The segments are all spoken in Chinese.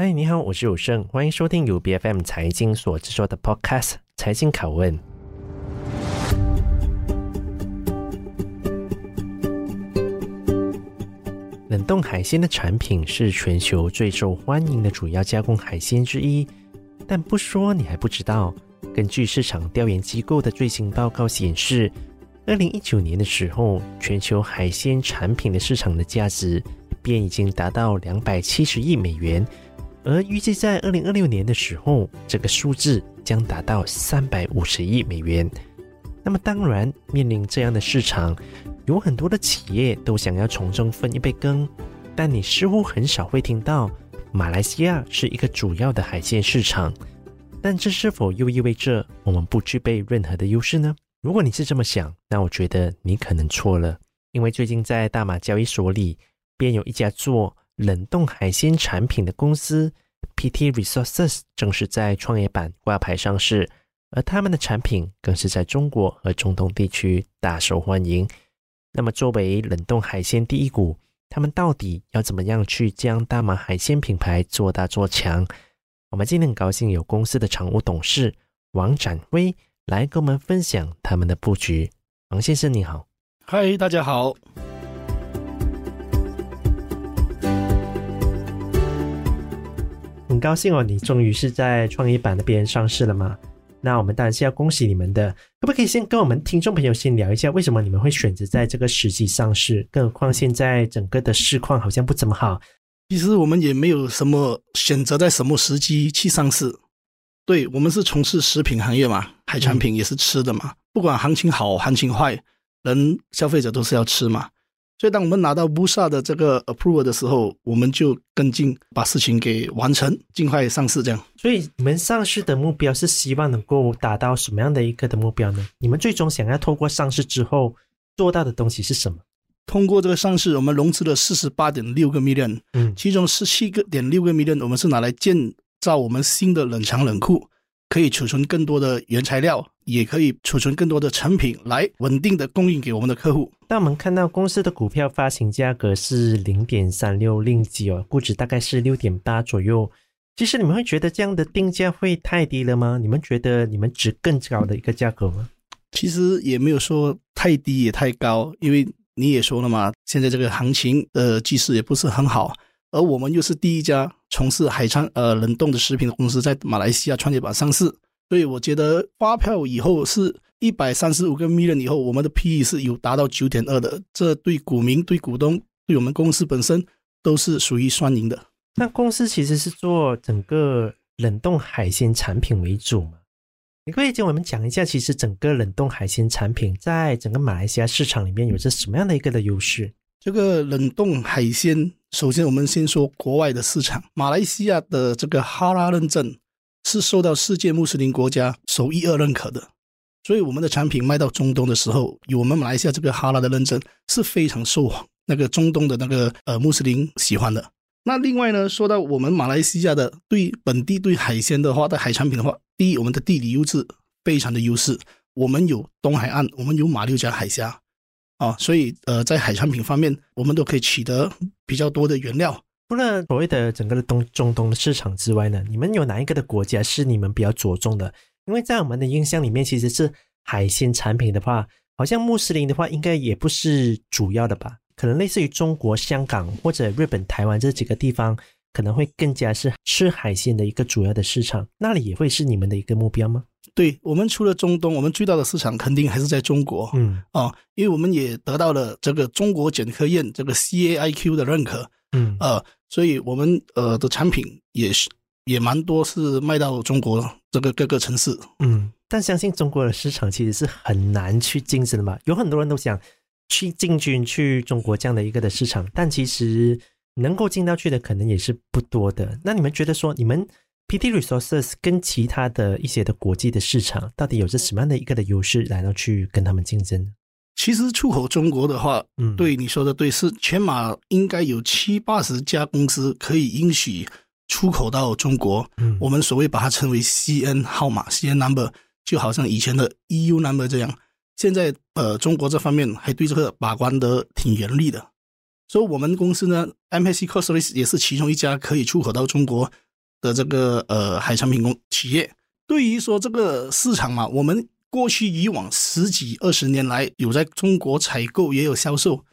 嗨，你好，我是有胜，欢迎收听由 BFM 财经所制作的 Podcast《财经拷问》。冷冻海鲜的产品是全球最受欢迎的主要加工海鲜之一，但不说你还不知道。根据市场调研机构的最新报告显示，二零一九年的时候，全球海鲜产品的市场的价值便已经达到两百七十亿美元。而预计在二零二六年的时候，这个数字将达到三百五十亿美元。那么，当然面临这样的市场，有很多的企业都想要从中分一杯羹。但你似乎很少会听到马来西亚是一个主要的海鲜市场。但这是否又意味着我们不具备任何的优势呢？如果你是这么想，那我觉得你可能错了。因为最近在大马交易所里，便有一家做冷冻海鲜产品的公司 PT Resources 正式在创业板挂牌上市，而他们的产品更是在中国和中东地区大受欢迎。那么，作为冷冻海鲜第一股，他们到底要怎么样去将大马海鲜品牌做大做强？我们今天很高兴有公司的常务董事王展威来跟我们分享他们的布局。王先生你好，嗨，大家好。很高兴哦，你终于是在创业板那边上市了嘛？那我们当然是要恭喜你们的。可不可以先跟我们听众朋友先聊一下，为什么你们会选择在这个时机上市？更何况现在整个的市况好像不怎么好。其实我们也没有什么选择在什么时机去上市。对，我们是从事食品行业嘛，海产品也是吃的嘛，嗯、不管行情好行情坏，人消费者都是要吃嘛。所以，当我们拿到 Bursa 的这个 approval 的时候，我们就跟进，把事情给完成，尽快上市。这样。所以，你们上市的目标是希望能够达到什么样的一个的目标呢？你们最终想要透过上市之后做到的东西是什么？通过这个上市，我们融资了四十八点六个 million，嗯，其中十七个点六个 million，我们是拿来建造我们新的冷藏冷库。可以储存更多的原材料，也可以储存更多的成品，来稳定的供应给我们的客户。那我们看到公司的股票发行价格是零点三六令吉哦，估值大概是六点八左右。其实你们会觉得这样的定价会太低了吗？你们觉得你们值更高的一个价格吗？其实也没有说太低也太高，因为你也说了嘛，现在这个行情的局势也不是很好。而我们又是第一家从事海产呃冷冻的食品的公司，在马来西亚创业板上市，所以我觉得发票以后是一百三十五个 million 以后，我们的 PE 是有达到九点二的，这对股民、对股东、对我们公司本身都是属于双赢的。那公司其实是做整个冷冻海鲜产品为主嘛？你可以跟我们讲一下，其实整个冷冻海鲜产品在整个马来西亚市场里面有着什么样的一个的优势？这个冷冻海鲜，首先我们先说国外的市场。马来西亚的这个哈拉认证是受到世界穆斯林国家首一二认可的，所以我们的产品卖到中东的时候，有我们马来西亚这个哈拉的认证是非常受那个中东的那个呃穆斯林喜欢的。那另外呢，说到我们马来西亚的对本地对海鲜的话，的海产品的话，第一，我们的地理优势非常的优势，我们有东海岸，我们有马六甲海峡。啊、所以呃，在海产品方面，我们都可以取得比较多的原料。除了所谓的整个的东中东的市场之外呢，你们有哪一个的国家是你们比较着重的？因为在我们的印象里面，其实是海鲜产品的话，好像穆斯林的话，应该也不是主要的吧？可能类似于中国香港或者日本、台湾这几个地方，可能会更加是吃海鲜的一个主要的市场。那里也会是你们的一个目标吗？对，我们除了中东，我们最大的市场肯定还是在中国。嗯啊、哦，因为我们也得到了这个中国检科院这个 CAIQ 的认可。嗯呃，所以我们呃的产品也是也蛮多是卖到中国这个各个城市。嗯，但相信中国的市场其实是很难去竞争的嘛，有很多人都想去进军去中国这样的一个的市场，但其实能够进到去的可能也是不多的。那你们觉得说你们？PT Resources 跟其他的一些的国际的市场，到底有着什么样的一个的优势，然后去跟他们竞争？其实出口中国的话，嗯，对你说的对，是全马应该有七八十家公司可以允许出口到中国。嗯，我们所谓把它称为 CN 号码，CN number，就好像以前的 EU number 这样。现在呃，中国这方面还对这个把关的挺严厉的，所以我们公司呢，MSC Cost Service 也是其中一家可以出口到中国。的这个呃海产品工企业。对于说这个市场嘛，我们过去以往十几二十年来有在中国采购，也有销售，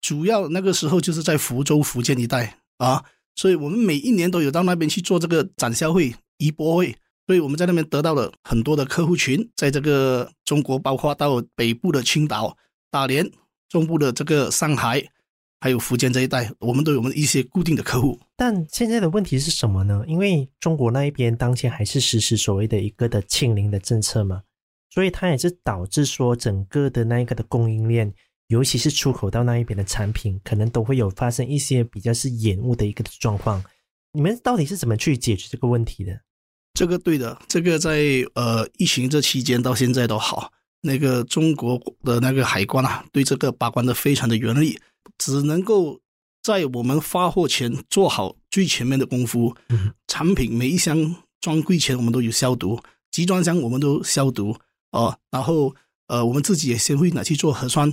主要那个时候就是在福州、福建一带啊，所以我们每一年都有到那边去做这个展销会、一博会，所以我们在那边得到了很多的客户群，在这个中国，包括到北部的青岛、大连，中部的这个上海。还有福建这一带，我们都有我们一些固定的客户。但现在的问题是什么呢？因为中国那一边当前还是实施所谓的一个的清零的政策嘛，所以它也是导致说整个的那一个的供应链，尤其是出口到那一边的产品，可能都会有发生一些比较是延误的一个状况。你们到底是怎么去解决这个问题的？这个对的，这个在呃疫情这期间到现在都好，那个中国的那个海关啊，对这个把关的非常的严厉。只能够在我们发货前做好最前面的功夫。嗯，产品每一箱装柜前我们都有消毒，集装箱我们都消毒哦。然后呃，我们自己也先会拿去做核酸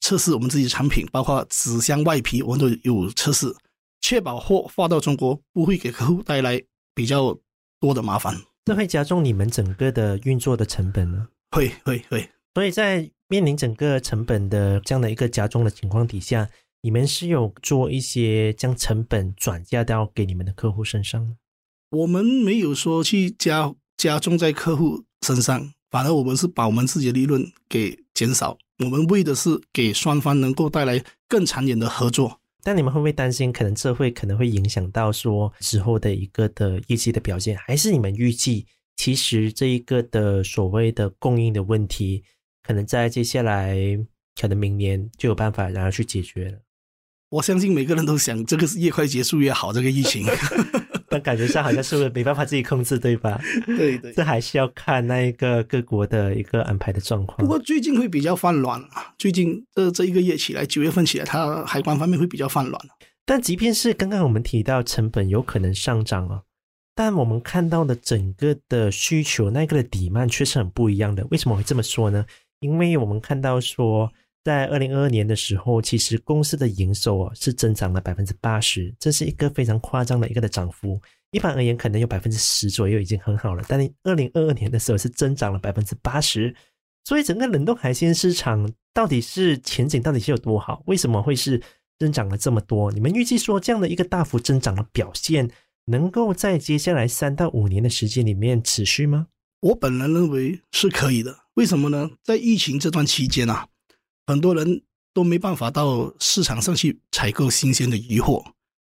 测试，我们自己的产品包括纸箱外皮我们都有测试，确保货发到中国不会给客户带来比较多的麻烦。这会加重你们整个的运作的成本呢？会会会。所以在面临整个成本的这样的一个加重的情况底下，你们是有做一些将成本转嫁到给你们的客户身上吗？我们没有说去加加重在客户身上，反而我们是把我们自己的利润给减少。我们为的是给双方能够带来更长远的合作。但你们会不会担心，可能这会可能会影响到说之后的一个的业绩的表现？还是你们预计，其实这一个的所谓的供应的问题？可能在接下来，可能明年就有办法然后去解决了。我相信每个人都想这个是越快结束越好，这个疫情。但感觉上好像是不是没办法自己控制，对吧？对对，这还是要看那一个各国的一个安排的状况。不过最近会比较放软啊，最近这这一个月起来，九月份起来，它海关方面会比较放软。但即便是刚刚我们提到成本有可能上涨哦。但我们看到的整个的需求，那个的 demand 却是很不一样的。为什么会这么说呢？因为我们看到说，在二零二二年的时候，其实公司的营收啊是增长了百分之八十，这是一个非常夸张的一个的涨幅。一般而言，可能有百分之十左右已经很好了，但二零二二年的时候是增长了百分之八十，所以整个冷冻海鲜市场到底是前景到底是有多好？为什么会是增长了这么多？你们预计说这样的一个大幅增长的表现，能够在接下来三到五年的时间里面持续吗？我本人认为是可以的。为什么呢？在疫情这段期间啊，很多人都没办法到市场上去采购新鲜的鱼货，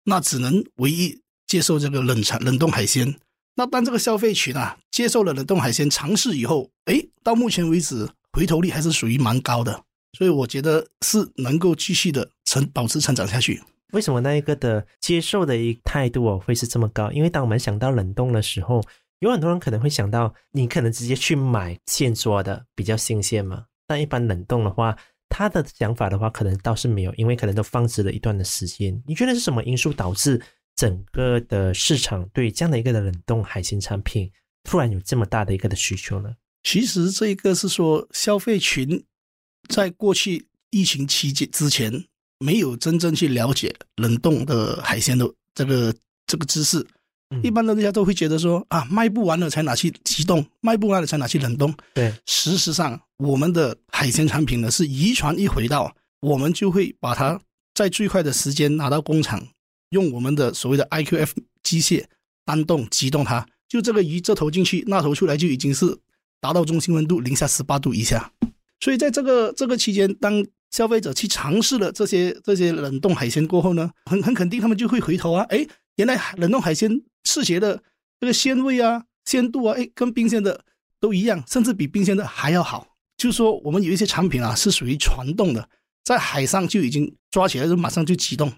那只能唯一接受这个冷藏冷冻海鲜。那当这个消费群啊接受了冷冻海鲜尝试以后，诶，到目前为止回头率还是属于蛮高的，所以我觉得是能够继续的成保持成长下去。为什么那一个的接受的一态度哦会是这么高？因为当我们想到冷冻的时候。有很多人可能会想到，你可能直接去买现做的比较新鲜嘛。但一般冷冻的话，他的想法的话，可能倒是没有，因为可能都放置了一段的时间。你觉得是什么因素导致整个的市场对这样的一个的冷冻海鲜产品突然有这么大的一个的需求呢？其实这一个是说，消费群在过去疫情期间之前没有真正去了解冷冻的海鲜的这个这个知识。一般的大家都会觉得说啊，卖不完了才拿去急冻，卖不完了才拿去冷冻。对，事实上，我们的海鲜产品呢，是渔船一回到，我们就会把它在最快的时间拿到工厂，用我们的所谓的 IQF 机械单冻急冻它，就这个鱼这头进去，那头出来就已经是达到中心温度零下十八度以下。所以在这个这个期间，当消费者去尝试了这些这些冷冻海鲜过后呢，很很肯定他们就会回头啊，哎，原来冷冻海鲜。吃起来的这个鲜味啊、鲜度啊，哎，跟冰鲜的都一样，甚至比冰鲜的还要好。就是说，我们有一些产品啊，是属于传冻的，在海上就已经抓起来就马上就急冻，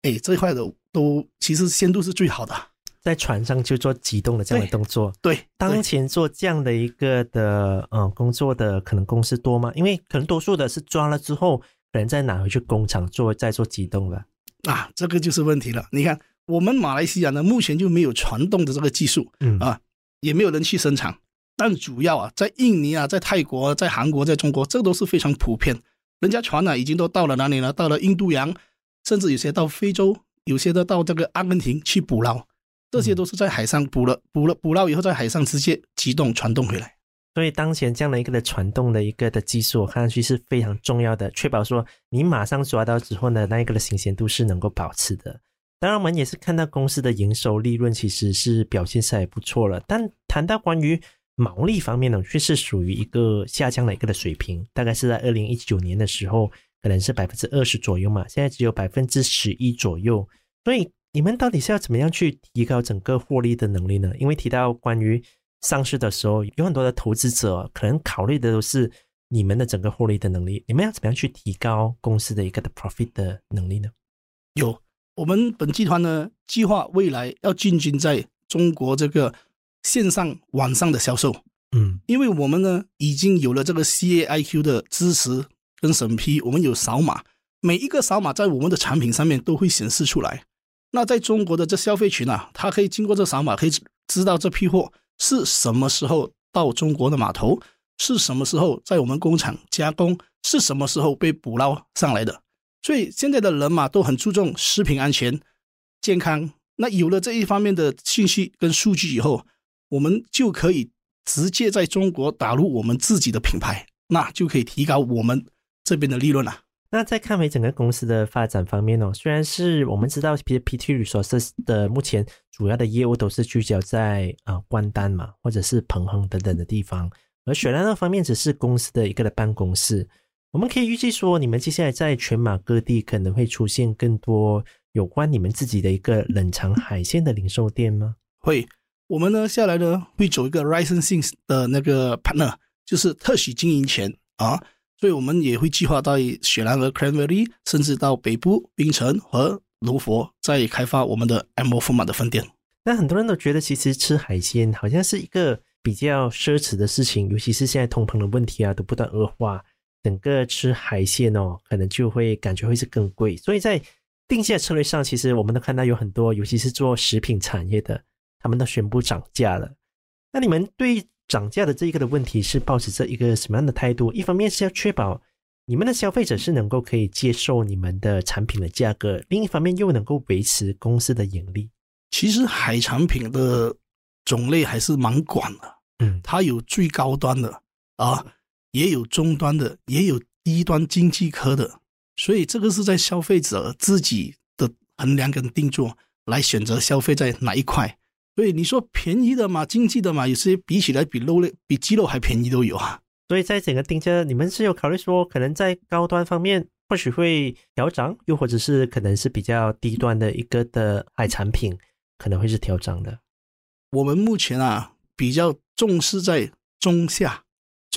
哎，这一块的都其实鲜度是最好的。在船上就做急冻的这样的动作。对，对当前做这样的一个的嗯工作的可能公司多吗？因为可能多数的是抓了之后，可能再拿回去工厂做再做急冻的。啊，这个就是问题了。你看。我们马来西亚呢，目前就没有传动的这个技术，嗯啊，也没有人去生产。但主要啊，在印尼啊，在泰国、在韩国、在中国，这都是非常普遍。人家船呢，已经都到了哪里呢？到了印度洋，甚至有些到非洲，有些都到这个阿根廷去捕捞。这些都是在海上捕了捕了捕捞以后，在海上直接机动传动回来。所以当前这样的一个的传动的一个的技术，我看上去是非常重要的，确保说你马上抓到之后呢，那一个的新鲜度是能够保持的。当然，我们也是看到公司的营收利润其实是表现是还不错了。但谈到关于毛利方面呢，却是属于一个下降的一个的水平，大概是在二零一九年的时候，可能是百分之二十左右嘛，现在只有百分之十一左右。所以你们到底是要怎么样去提高整个获利的能力呢？因为提到关于上市的时候，有很多的投资者可能考虑的都是你们的整个获利的能力。你们要怎么样去提高公司的一个的 profit 的能力呢？有，我们本集团呢计划未来要进军在中国这个线上网上的销售。嗯，因为我们呢已经有了这个 CAIQ 的支持跟审批，我们有扫码，每一个扫码在我们的产品上面都会显示出来。那在中国的这消费群啊，他可以经过这扫码，可以知道这批货。是什么时候到中国的码头？是什么时候在我们工厂加工？是什么时候被捕捞上来的？所以现在的人嘛，都很注重食品安全、健康。那有了这一方面的信息跟数据以后，我们就可以直接在中国打入我们自己的品牌，那就可以提高我们这边的利润了。那在看回整个公司的发展方面哦，虽然是我们知道，其实 PT Resources 的目前主要的业务都是聚焦在啊关丹嘛，或者是彭亨等等的地方，而雪兰那方面只是公司的一个的办公室。我们可以预计说，你们接下来在全马各地可能会出现更多有关你们自己的一个冷藏海鲜的零售店吗？会，我们呢下来呢会走一个 licensing 的那个 partner，就是特许经营权啊。所以我们也会计划到雪兰莪 Cranberry，甚至到北部槟城和卢佛，再开发我们的 M Format 的分店。但很多人都觉得，其实吃海鲜好像是一个比较奢侈的事情，尤其是现在通膨的问题啊都不断恶化，整个吃海鲜哦，可能就会感觉会是更贵。所以在定价策略上，其实我们都看到有很多，尤其是做食品产业的，他们都宣布涨价了。那你们对涨价的这一个的问题是抱持着一个什么样的态度？一方面是要确保你们的消费者是能够可以接受你们的产品的价格，另一方面又能够维持公司的盈利。其实海产品的种类还是蛮广的，嗯，它有最高端的啊，也有终端的，也有低端经济科的，所以这个是在消费者自己的衡量跟定做来选择消费在哪一块。所以你说便宜的嘛，经济的嘛，有些比起来比肉类、比鸡肉还便宜都有啊。所以在整个定价，你们是有考虑说，可能在高端方面或许会调涨，又或者是可能是比较低端的一个的海产品，可能会是调涨的。我们目前啊，比较重视在中下、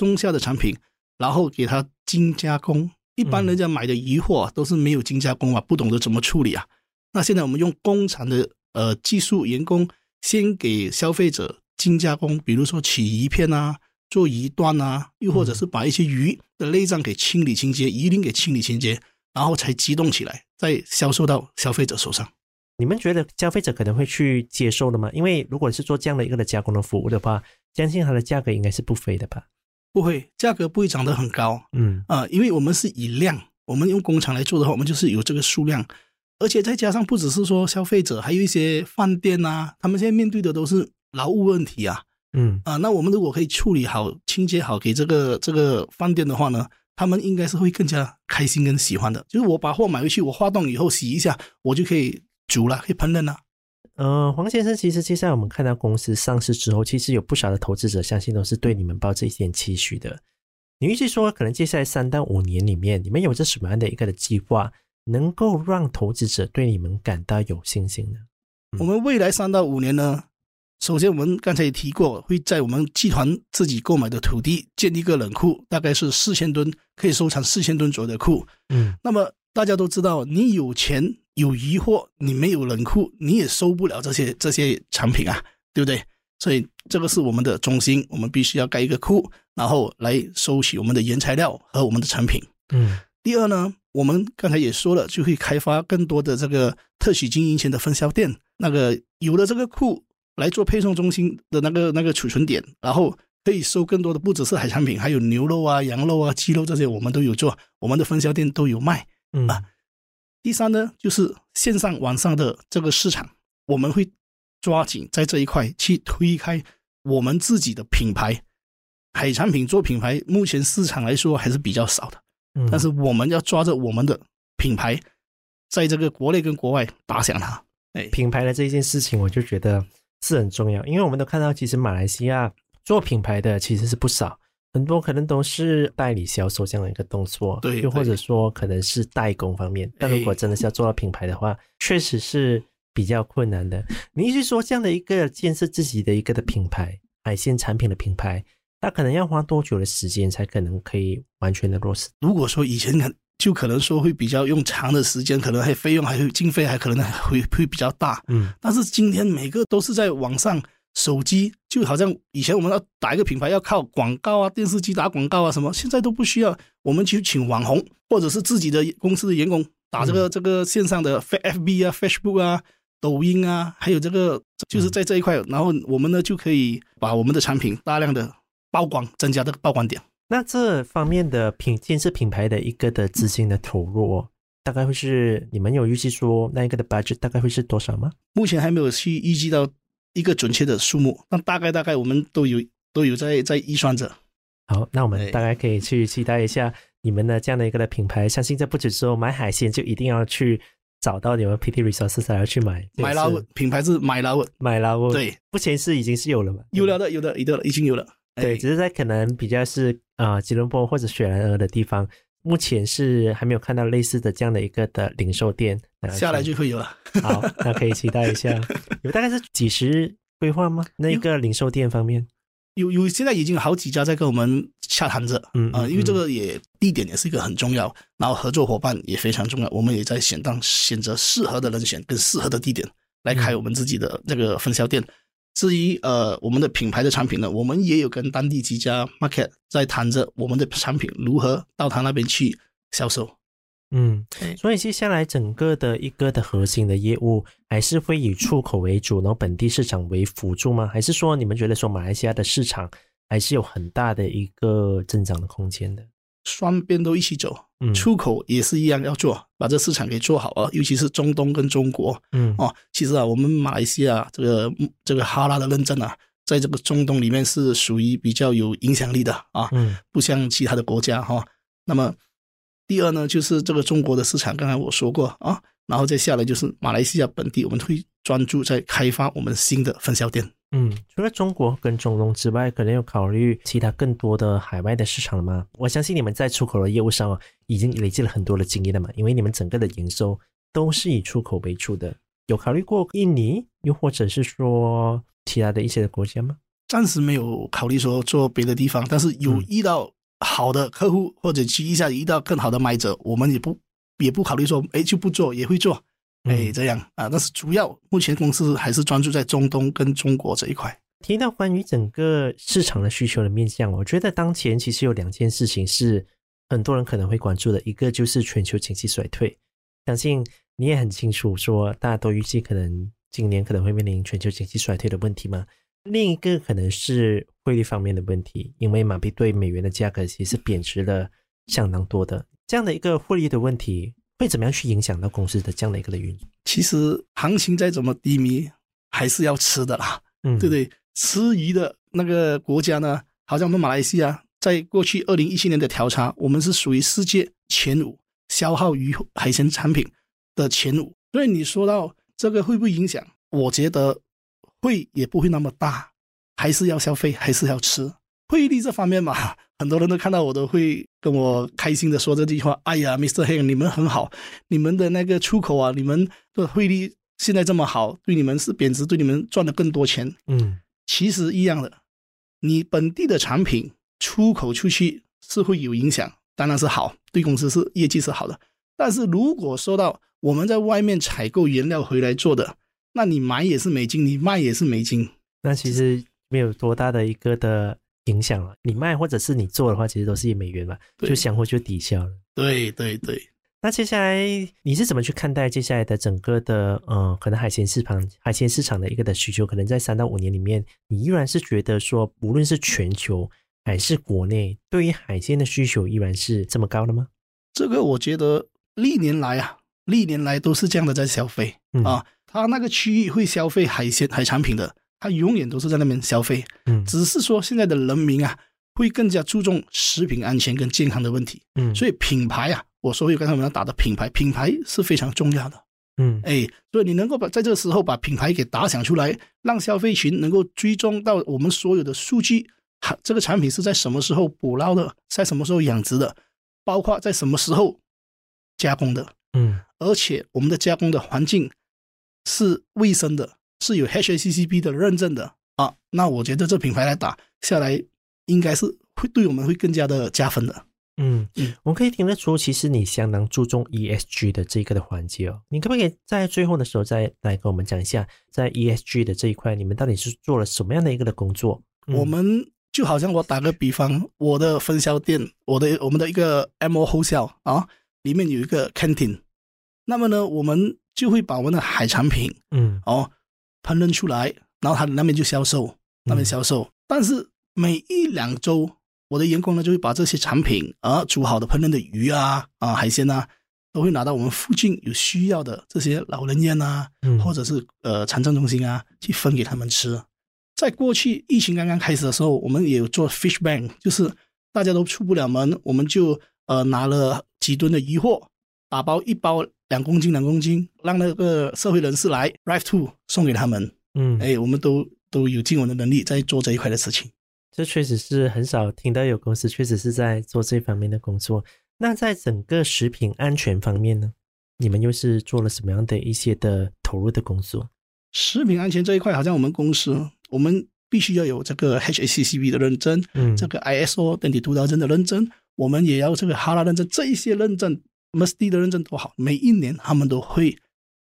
中下的产品，然后给它精加工。一般人家买的鱼货都是没有精加工啊，不懂得怎么处理啊。那现在我们用工厂的呃技术员工。先给消费者精加工，比如说取鱼片啊，做鱼段啊，又或者是把一些鱼的内脏给清理清洁，鱼鳞给清理清洁，然后才激动起来，再销售到消费者手上。你们觉得消费者可能会去接受的吗？因为如果是做这样的一个的加工的服务的话，相信它的价格应该是不菲的吧？不会，价格不会涨得很高。嗯啊、呃，因为我们是以量，我们用工厂来做的话，我们就是有这个数量。而且再加上，不只是说消费者，还有一些饭店啊，他们现在面对的都是劳务问题啊。嗯啊，那我们如果可以处理好、清洁好给这个这个饭店的话呢，他们应该是会更加开心跟喜欢的。就是我把货买回去，我化冻以后洗一下，我就可以煮了，可以烹饪了。呃，黄先生，其实接下来我们看到公司上市之后，其实有不少的投资者相信都是对你们抱着一点期许的。你预计说，可能接下来三到五年里面，你们有着什么样的一个的计划？能够让投资者对你们感到有信心呢？我们未来三到五年呢，首先我们刚才也提过，会在我们集团自己购买的土地建立一个冷库，大概是四千吨，可以收藏四千吨左右的库。嗯，那么大家都知道，你有钱有疑惑，你没有冷库，你也收不了这些这些产品啊，对不对？所以这个是我们的中心，我们必须要盖一个库，然后来收取我们的原材料和我们的产品。嗯，第二呢？我们刚才也说了，就会开发更多的这个特许经营权的分销店。那个有了这个库来做配送中心的那个那个储存点，然后可以收更多的，不只是海产品，还有牛肉啊、羊肉啊、鸡肉这些，我们都有做，我们的分销店都有卖。嗯啊，第三呢，就是线上网上的这个市场，我们会抓紧在这一块去推开我们自己的品牌。海产品做品牌，目前市场来说还是比较少的。嗯，但是我们要抓着我们的品牌，在这个国内跟国外打响它。哎，品牌的这一件事情，我就觉得是很重要，因为我们都看到，其实马来西亚做品牌的其实是不少，很多可能都是代理销售这样的一个动作，对，又或者说可能是代工方面。但如果真的是要做到品牌的话，确实是比较困难的。你意思说，这样的一个建设自己的一个的品牌，海鲜产品的品牌。那可能要花多久的时间才可能可以完全的落实？如果说以前可就可能说会比较用长的时间，可能还费用还会经费还可能会会比较大。嗯，但是今天每个都是在网上，手机就好像以前我们要打一个品牌要靠广告啊，电视机打广告啊什么，现在都不需要，我们去请网红或者是自己的公司的员工打这个这个线上的 FB 啊、Facebook 啊、抖音啊，还有这个就是在这一块，然后我们呢就可以把我们的产品大量的。曝光，增加这个曝光点。那这方面的品建设品牌的一个的资金的投入，大概会是你们有预计说那一个的 budget 大概会是多少吗？目前还没有去预计到一个准确的数目，那大概大概我们都有都有在在预算着。好，那我们大概可以去期待一下你们的这样的一个的品牌。相信这不只说买海鲜就一定要去找到你们 PT Resources 才要去买。买捞品牌是买捞，买捞。对，目前是已经是有了嘛？有了的，有的，有的，已经有了。对，只是在可能比较是啊、呃、吉隆坡或者雪兰莪的地方，目前是还没有看到类似的这样的一个的零售店。下来就会有了。好，那可以期待一下。有大概是几时规划吗？那个零售店方面，有有现在已经有好几家在跟我们洽谈着。嗯啊、呃，因为这个也地点也是一个很重要，然后合作伙伴也非常重要。我们也在选当选择适合的人选跟适合的地点来开我们自己的这个分销店。至于呃，我们的品牌的产品呢，我们也有跟当地几家 market 在谈着我们的产品如何到他那边去销售。嗯，所以接下来整个的一个的核心的业务还是会以出口为主，然后本地市场为辅助吗？还是说你们觉得说马来西亚的市场还是有很大的一个增长的空间的？双边都一起走，嗯出口也是一样要做，把这市场给做好啊，尤其是中东跟中国，嗯哦，其实啊，我们马来西亚这个这个哈拉的认证啊，在这个中东里面是属于比较有影响力的啊，嗯，不像其他的国家哈。那么第二呢，就是这个中国的市场，刚才我说过啊，然后再下来就是马来西亚本地，我们会专注在开发我们新的分销店。嗯，除了中国跟中东之外，可能有考虑其他更多的海外的市场了吗？我相信你们在出口的业务上啊已经累积了很多的经验了嘛，因为你们整个的营收都是以出口为主的。有考虑过印尼，又或者是说其他的一些的国家吗？暂时没有考虑说做别的地方，但是有遇到好的客户，或者去一下遇到更好的买者，我们也不也不考虑说，哎，就不做，也会做。哎，这样啊，但是主要目前公司还是专注在中东跟中国这一块。提到关于整个市场的需求的面向，我觉得当前其实有两件事情是很多人可能会关注的，一个就是全球经济衰退，相信你也很清楚，说大家都预计可能今年可能会面临全球经济衰退的问题嘛。另一个可能是汇率方面的问题，因为马币对美元的价格其实贬值了相当多的，这样的一个汇率的问题。会怎么样去影响到公司的这样的一个的运营？其实行情再怎么低迷，还是要吃的啦，嗯，对不对？吃鱼的那个国家呢，好像我们马来西亚，在过去二零一七年的调查，我们是属于世界前五消耗鱼海鲜产品的前五。所以你说到这个会不会影响？我觉得会，也不会那么大，还是要消费，还是要吃。汇率这方面嘛，很多人都看到我都会跟我开心的说这句话。哎呀，Mr. Heng，你们很好，你们的那个出口啊，你们的汇率现在这么好，对你们是贬值，对你们赚了更多钱。嗯，其实一样的，你本地的产品出口出去是会有影响，当然是好，对公司是业绩是好的。但是如果说到我们在外面采购原料回来做的，那你买也是美金，你卖也是美金，那其实没有多大的一个的。影响了你卖或者是你做的话，其实都是以美元嘛，就相互就抵消了。对对对。那接下来你是怎么去看待接下来的整个的呃，可能海鲜市场海鲜市场的一个的需求？可能在三到五年里面，你依然是觉得说，无论是全球还是国内，对于海鲜的需求依然是这么高的吗？这个我觉得历年来啊，历年来都是这样的在消费、嗯、啊。他那个区域会消费海鲜海产品的，他永远都是在那边消费。嗯，只是说现在的人民啊，会更加注重食品安全跟健康的问题。嗯，所以品牌啊，我所以刚才我们要打的品牌，品牌是非常重要的。嗯，哎，所以你能够把在这个时候把品牌给打响出来，让消费群能够追踪到我们所有的数据，这个产品是在什么时候捕捞的，在什么时候养殖的，包括在什么时候加工的。嗯，而且我们的加工的环境是卫生的，是有 HACCP 的认证的啊。那我觉得这品牌来打下来，应该是会对我们会更加的加分的。嗯嗯，我可以听得出，其实你相当注重 ESG 的这个的环节哦。你可不可以在最后的时候再来跟我们讲一下，在 ESG 的这一块，你们到底是做了什么样的一个的工作？嗯、我们就好像我打个比方，我的分销店，我的我们的一个 MO wholesale 啊。里面有一个 canteen，那么呢，我们就会把我们的海产品，嗯，哦，烹饪出来，然后他那边就销售，那边销售。嗯、但是每一两周，我的员工呢就会把这些产品啊，煮好的烹饪的鱼啊，啊海鲜啊，都会拿到我们附近有需要的这些老人院啊，嗯、或者是呃残障中心啊，去分给他们吃。在过去疫情刚刚开始的时候，我们也有做 fish bank，就是大家都出不了门，我们就。呃，拿了几吨的鱼货，打包一包两公斤两公斤，让那个社会人士来 drive to 送给他们。嗯，哎，我们都都有尽我们的能力在做这一块的事情。这确实是很少听到有公司确实是在做这方面的工作。那在整个食品安全方面呢，你们又是做了什么样的一些的投入的工作？食品安全这一块，好像我们公司，我们必须要有这个 HACCP 的认证，嗯，这个 ISO 等级督导证的认证。我们也要这个哈拉认证，这一些认证，MSD 的认证多好。每一年他们都会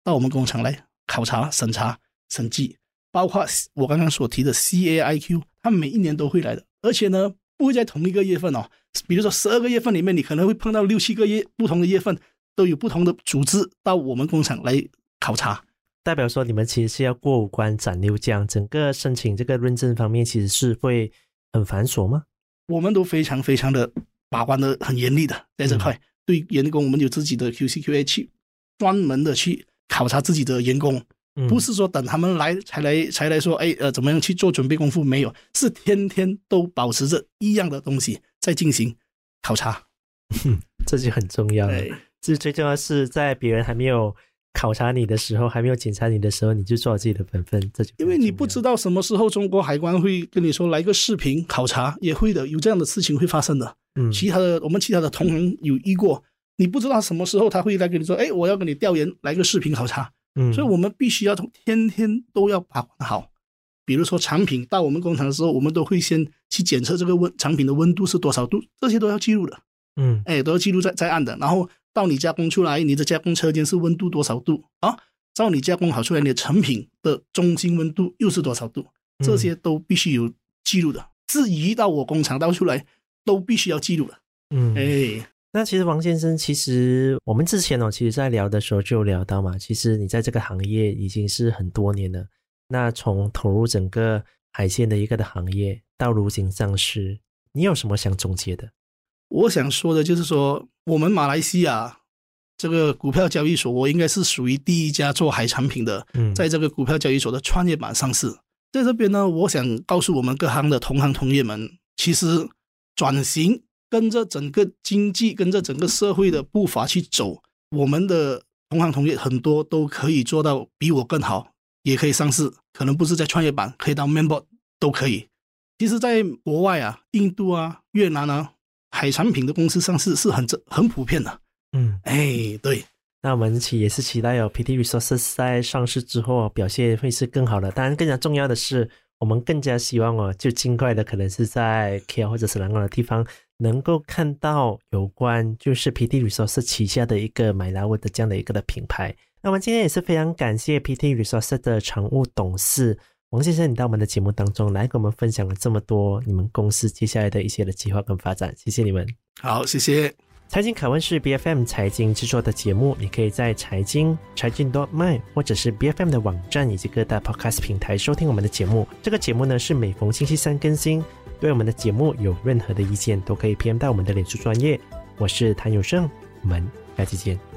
到我们工厂来考察、审查、审计，包括我刚刚所提的 CAIQ，他们每一年都会来的。而且呢，不会在同一个月份哦，比如说十二个月份里面，你可能会碰到六七个月不同的月份，都有不同的组织到我们工厂来考察。代表说，你们其实是要过五关斩六将，整个申请这个认证方面，其实是会很繁琐吗？我们都非常非常的。把关的很严厉的，在这块、嗯、对员工，我们有自己的 QCQA 去专门的去考察自己的员工，嗯、不是说等他们来才来才来说，哎呃，怎么样去做准备功夫？没有，是天天都保持着一样的东西在进行考察，这就很重要了。这最重要是在别人还没有考察你的时候，还没有检查你的时候，你就做好自己的本分。这就因为你不知道什么时候中国海关会跟你说来个视频考察，也会的，有这样的事情会发生的。嗯，其他的我们其他的同行有遇过，你不知道什么时候他会来跟你说，哎，我要跟你调研，来个视频考察。嗯，所以我们必须要从天天都要把关好。比如说产品到我们工厂的时候，我们都会先去检测这个温产品的温度是多少度，这些都要记录的。嗯，哎，都要记录在在案的。然后到你加工出来，你的加工车间是温度多少度啊？照你加工好出来，你的成品的中心温度又是多少度？这些都必须有记录的。至于到我工厂到出来。都必须要记录了。嗯，哎，那其实王先生，其实我们之前哦，其实在聊的时候就聊到嘛，其实你在这个行业已经是很多年了。那从投入整个海鲜的一个的行业到如今上市，你有什么想总结的？我想说的就是说，我们马来西亚这个股票交易所，我应该是属于第一家做海产品的，在这个股票交易所的创业板上市。嗯、在这边呢，我想告诉我们各行的同行同业们，其实。转型跟着整个经济、跟着整个社会的步伐去走，我们的同行同业很多都可以做到比我更好，也可以上市，可能不是在创业板，可以到 board 都可以。其实，在国外啊，印度啊、越南啊，海产品的公司上市是很很普遍的。嗯，哎，对，那我们期也是期待有 PT Resources 在上市之后表现会是更好的。当然，更加重要的是。我们更加希望哦，就尽快的，可能是在 KL 或者是南港的地方，能够看到有关就是 PT Resource 旗下的一个 MyLaut 的这样的一个的品牌。那我们今天也是非常感谢 PT Resource 的常务董事王先生，你到我们的节目当中来跟我们分享了这么多你们公司接下来的一些的计划跟发展，谢谢你们。好，谢谢。财经拷问是 BFM 财经制作的节目，你可以在财经财经 dot .my 或者是 BFM 的网站以及各大 Podcast 平台收听我们的节目。这个节目呢是每逢星期三更新。对我们的节目有任何的意见，都可以 PM 到我们的脸书专业。我是谭永胜，我们下期见。